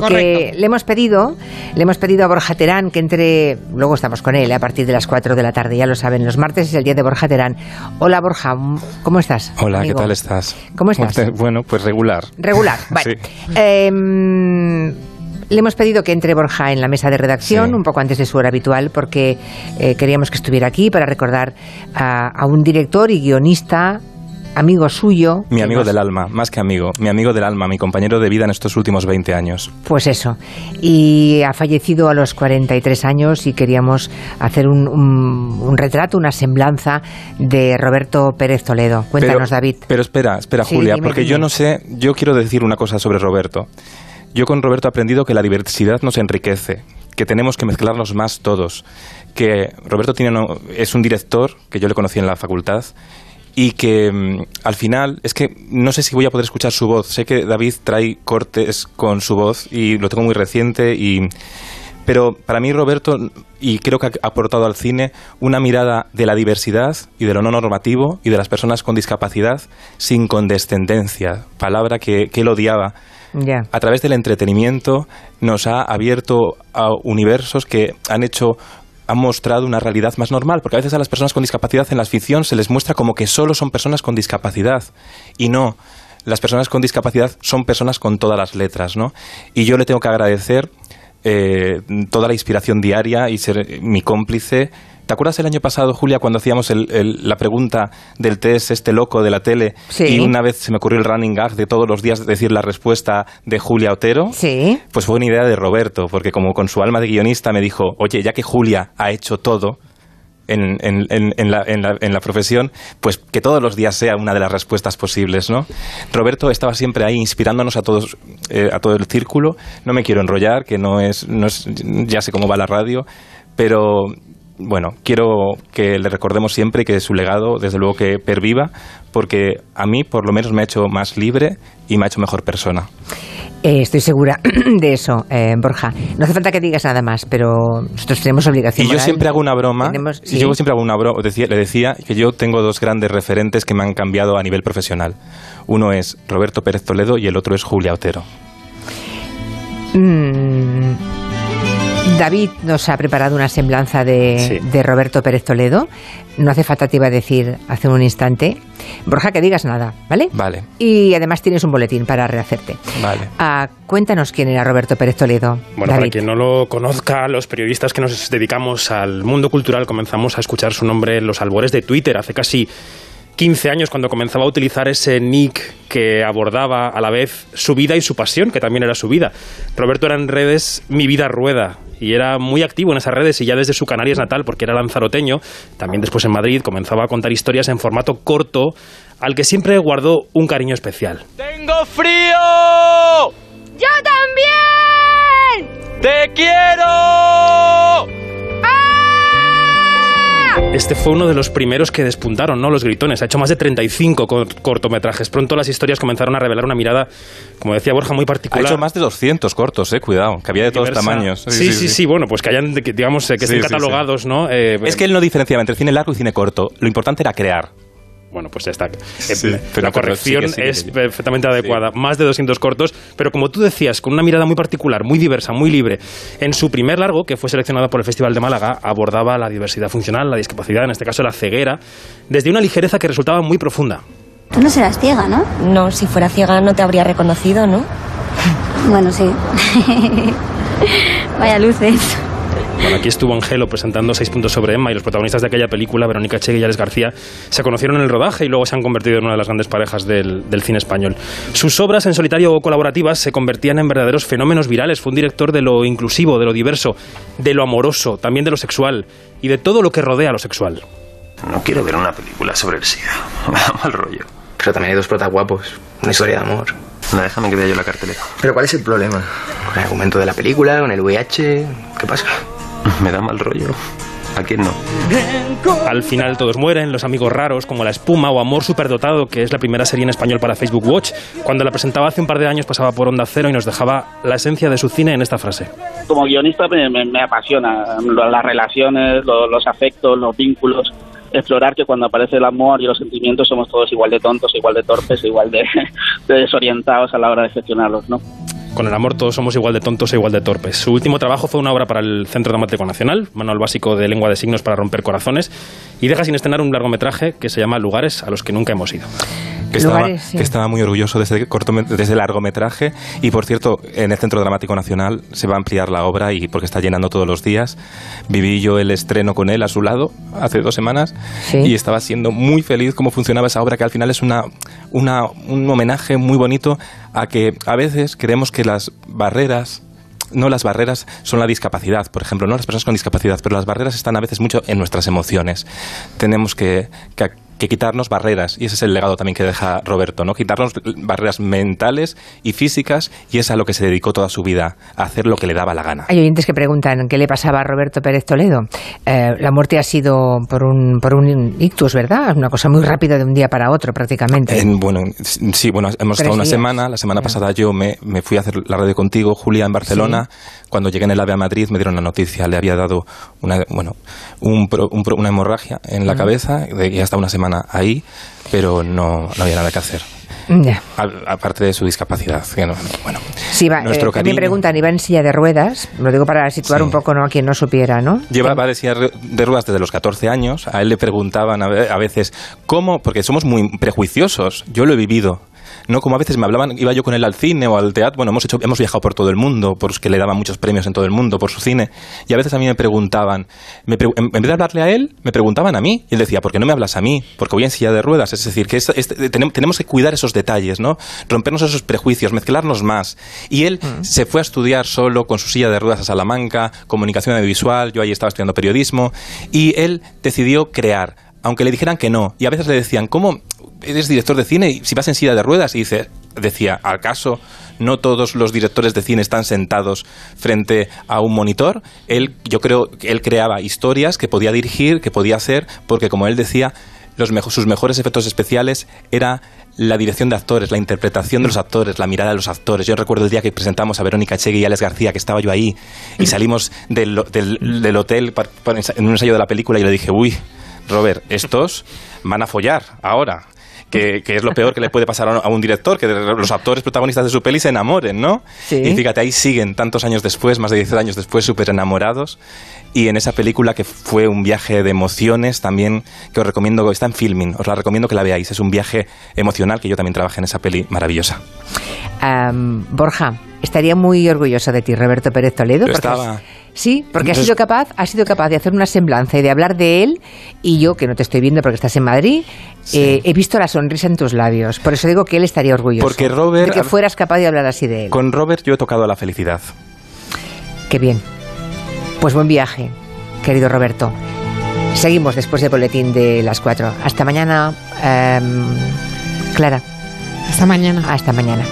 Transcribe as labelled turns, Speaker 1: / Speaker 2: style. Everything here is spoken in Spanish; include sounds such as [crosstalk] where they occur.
Speaker 1: Porque le hemos pedido, le hemos pedido a Borja Terán que entre, luego estamos con él a partir de las 4 de la tarde, ya lo saben, los martes es el día de Borja Terán. Hola Borja, ¿cómo estás?
Speaker 2: Hola, ¿qué tal estás?
Speaker 1: ¿Cómo estás?
Speaker 2: Bueno, pues regular.
Speaker 1: Regular, [laughs] vale. Em, le hemos pedido que entre Borja en la mesa de redacción un poco antes de su hora habitual porque eh, queríamos que estuviera aquí para recordar a un director y guionista amigo suyo.
Speaker 2: Mi amigo del alma, más que amigo, mi amigo del alma, mi compañero de vida en estos últimos 20 años.
Speaker 1: Pues eso. Y ha fallecido a los 43 años y queríamos hacer un, retrato, una semblanza de Roberto Pérez Toledo. Cuéntanos, David.
Speaker 2: Pero espera, espera, Julia, porque yo no sé, yo quiero decir una cosa sobre Roberto. Yo con Roberto he aprendido que la diversidad nos enriquece, que tenemos que mezclarnos más todos, que Roberto tiene, es un director que yo le conocí en la facultad y que mm, al final es que no sé si voy a poder escuchar su voz. Sé que David trae cortes con su voz y lo tengo muy reciente y pero para mí Roberto y creo que ha aportado al cine una mirada de la diversidad y de lo no normativo y de las personas con discapacidad sin condescendencia, palabra que, él odiaba. A través del entretenimiento nos ha abierto a universos que han hecho han mostrado una realidad más normal, porque a veces a las personas con discapacidad en la ficción se les muestra como que solo son personas con discapacidad y no. Las personas con discapacidad son personas con todas las letras, ¿no? Y yo le tengo que agradecer eh, toda la inspiración diaria y ser mi cómplice ¿Te acuerdas el año pasado, Julia, cuando hacíamos la pregunta del test este loco de la tele? Y una vez se me ocurrió el running gag de todos los días decir la respuesta de Julia Otero.
Speaker 1: Sí.
Speaker 2: Pues fue una idea de Roberto, porque como con su alma de guionista me dijo, oye, ya que Julia ha hecho todo, en, la, profesión, pues que todos los días sea una de las respuestas posibles, ¿no? Roberto estaba siempre ahí inspirándonos a todos, eh, a todo el círculo. No me quiero enrollar, que no es, no es, ya sé cómo va la radio, pero bueno, quiero que le recordemos siempre que su legado, desde luego, que perviva, porque a mí, por lo menos, me ha hecho más libre y me ha hecho mejor persona.
Speaker 1: Eh, estoy segura [clears throat] de eso, eh, Borja. No hace falta que digas nada más, pero nosotros tenemos obligación.
Speaker 2: Y yo siempre hago una broma. Y yo siempre hago una broma. le decía que yo tengo dos grandes referentes que me han cambiado a nivel profesional. Uno es Roberto Pérez Toledo y el otro es Julia Otero.
Speaker 1: Mm. David nos ha preparado una semblanza de, Roberto Pérez Toledo. No hace falta, te iba a decir hace un instante. Borja, que digas nada, ¿vale?
Speaker 2: Vale.
Speaker 1: Y además tienes un boletín para rehacerte.
Speaker 2: Vale.
Speaker 1: Ah, cuéntanos quién era Roberto Pérez Toledo.
Speaker 3: Bueno, para quien no lo conozca, los periodistas que nos dedicamos al mundo cultural comenzamos a escuchar su nombre en los albores de Twitter hace casi 15 años cuando comenzaba a utilizar ese nick que abordaba a la vez su vida y su pasión, que también era su vida. Roberto era en redes Mi Vida Rueda y era muy activo en esas redes y ya desde su Canarias natal, porque era lanzaroteño, también después en Madrid, comenzaba a contar historias en formato corto al que siempre guardó un cariño especial.
Speaker 4: ¡Tengo frío!
Speaker 5: ¡Yo también!
Speaker 4: ¡Te quiero!
Speaker 3: Este fue uno de los primeros que despuntaron, ¿no? Los gritones. Ha hecho más de 35 cortometrajes. Pronto las historias comenzaron a revelar una mirada, como decía Borja, muy particular.
Speaker 2: Ha hecho más de 200 cortos, eh, cuidado, que había de todos tamaños.
Speaker 3: Sí sí, sí bueno, pues que hayan, digamos, eh, que estén catalogados, ¿no?
Speaker 2: Eh, es que él no diferenciaba entre cine largo y cine corto. Lo importante era crear
Speaker 3: bueno, pues ya está. Eh, la corrección es perfectamente adecuada. Más de 200 cortos, pero como tú decías, con una mirada muy particular, muy diversa, muy libre. En su primer largo, que fue seleccionado por el Festival de Málaga, abordaba la diversidad funcional, la discapacidad, en este caso la ceguera, desde una ligereza que resultaba muy profunda.
Speaker 6: Tú no serás ciega, ¿no?
Speaker 7: No, si fuera ciega no te habría reconocido, ¿no?
Speaker 6: Bueno, sí. [laughs] Vaya luces.
Speaker 3: Bueno, aquí estuvo Angelo presentando seis puntos sobre Emma y los protagonistas de aquella película, Verónica Chegue y Alex García, se conocieron en el rodaje y luego se han convertido en una de las grandes parejas del, cine español. Sus obras en solitario o colaborativas se convertían en verdaderos fenómenos virales. Fue un director de lo inclusivo, de lo diverso, de lo amoroso, también de lo sexual y de todo lo que rodea lo sexual.
Speaker 8: No quiero ver una película sobre el SIDA. [laughs] Me da mal rollo.
Speaker 9: Pero también hay dos protas guapos. Una historia de amor.
Speaker 8: No, déjame que vea yo la cartelera.
Speaker 9: ¿Pero cuál es el problema? Con el argumento de la película, con el VIH. ¿Qué pasa? [laughs]
Speaker 8: Me da mal rollo. ¿A quién no?
Speaker 3: Al final todos mueren, los amigos raros, como La Espuma o Amor Superdotado, que es la primera serie en español para Facebook Watch. Cuando la presentaba hace un par de años pasaba por Onda Cero y nos dejaba la esencia de su cine en esta frase.
Speaker 10: Como guionista me, apasiona las relaciones, los, afectos, los vínculos explorar que cuando aparece el amor y los sentimientos somos todos igual de tontos, igual de torpes, igual de, [laughs] de desorientados a la hora de gestionarlos, ¿no?
Speaker 3: Con el amor todos somos igual de tontos e igual de torpes. Su último trabajo fue una obra para el Centro Dramático Nacional, manual básico de lengua de signos para romper corazones, y deja sin estrenar un largometraje que se llama Lugares a los que nunca hemos ido.
Speaker 2: Que estaba, que estaba, muy orgulloso de ese, corto, de ese largometraje. Y por cierto en el Centro Dramático Nacional se va a ampliar la obra y porque está llenando todos los días. Viví yo el estreno con él a su lado hace dos semanas y estaba siendo muy feliz cómo funcionaba esa obra que al final es una, una, un homenaje muy bonito a que a veces creemos que las barreras no las barreras son la discapacidad, por ejemplo, no las personas con discapacidad, pero las barreras están a veces mucho en nuestras emociones. Tenemos que, que que quitarnos barreras, y ese es el legado también que deja Roberto, ¿no? Quitarnos barreras mentales y físicas, y es a lo que se dedicó toda su vida, a hacer lo que le daba la gana.
Speaker 1: Hay oyentes que preguntan qué le pasaba a Roberto Pérez Toledo. Eh, la muerte ha sido por un, por un ictus, ¿verdad? Una cosa muy rápida de un día para otro, prácticamente.
Speaker 2: bueno, sí, bueno, hemos estado una semana, la semana pasada yo me, me, fui a hacer la radio contigo, Julia, en Barcelona, cuando llegué en el AVE a Madrid me dieron la noticia, le había dado una, bueno, un, una hemorragia en la cabeza, y hasta una semana ahí, pero no, no había nada que hacer. aparte de su discapacidad. bueno,
Speaker 1: sí, va, nuestro eh, me preguntan, ¿iba en silla de ruedas? Lo digo para situar un poco ¿no? a quien no supiera, ¿no?
Speaker 2: Llevaba de silla de ruedas desde los 14 años. A él le preguntaban a veces, ¿cómo? Porque somos muy prejuiciosos. Yo lo he vivido. No como a veces me hablaban, iba yo con él al cine o al teatro, bueno, hemos, hecho, hemos viajado por todo el mundo, por que le daban muchos premios en todo el mundo por su cine, y a veces a mí me preguntaban, en, vez de hablarle a él, me preguntaban a mí, y él decía, ¿por qué no me hablas a mí? Porque voy en silla de ruedas, es decir, que tenemos, que cuidar esos detalles, ¿no? Rompernos esos prejuicios, mezclarnos más. Y él mm. se fue a estudiar solo con su silla de ruedas a Salamanca, comunicación audiovisual, yo ahí estaba estudiando periodismo, y él decidió crear aunque le dijeran que no. Y a veces le decían, ¿cómo eres director de cine y si vas en silla de ruedas? Y dice, decía, ¿acaso no todos los directores de cine están sentados frente a un monitor? Él, yo creo que él creaba historias que podía dirigir, que podía hacer, porque como él decía, los sus mejores efectos especiales era la dirección de actores, la interpretación de los actores, la mirada de los actores. Yo recuerdo el día que presentamos a Verónica Chegui y Alex García, que estaba yo ahí, y salimos del, del, hotel en un ensayo de la película y le dije, uy, Robert, estos van a follar ahora. Que, es lo peor que le puede pasar a un director, que los actores protagonistas de su peli se enamoren, ¿no? Y fíjate, ahí siguen tantos años después, más de 10 años después, súper enamorados. Y en esa película que fue un viaje de emociones también, que os recomiendo, está en filming, os la recomiendo que la veáis. Es un viaje emocional que yo también trabajé en esa peli maravillosa.
Speaker 1: Borja, estaría muy orgulloso de ti, Roberto Pérez Toledo.
Speaker 2: estaba...
Speaker 1: Sí, porque has sido capaz, has sido capaz de hacer una semblanza y de hablar de él y yo que no te estoy viendo porque estás en Madrid, eh, he visto la sonrisa en tus labios. Por eso digo que él estaría orgulloso.
Speaker 2: Porque Robert,
Speaker 1: de que fueras capaz de hablar así de él.
Speaker 2: Con Robert yo he tocado la felicidad.
Speaker 1: Qué bien. Pues buen viaje, querido Roberto. Seguimos después del boletín de las cuatro. Hasta mañana, em, Clara.
Speaker 5: Hasta mañana.
Speaker 1: Hasta mañana.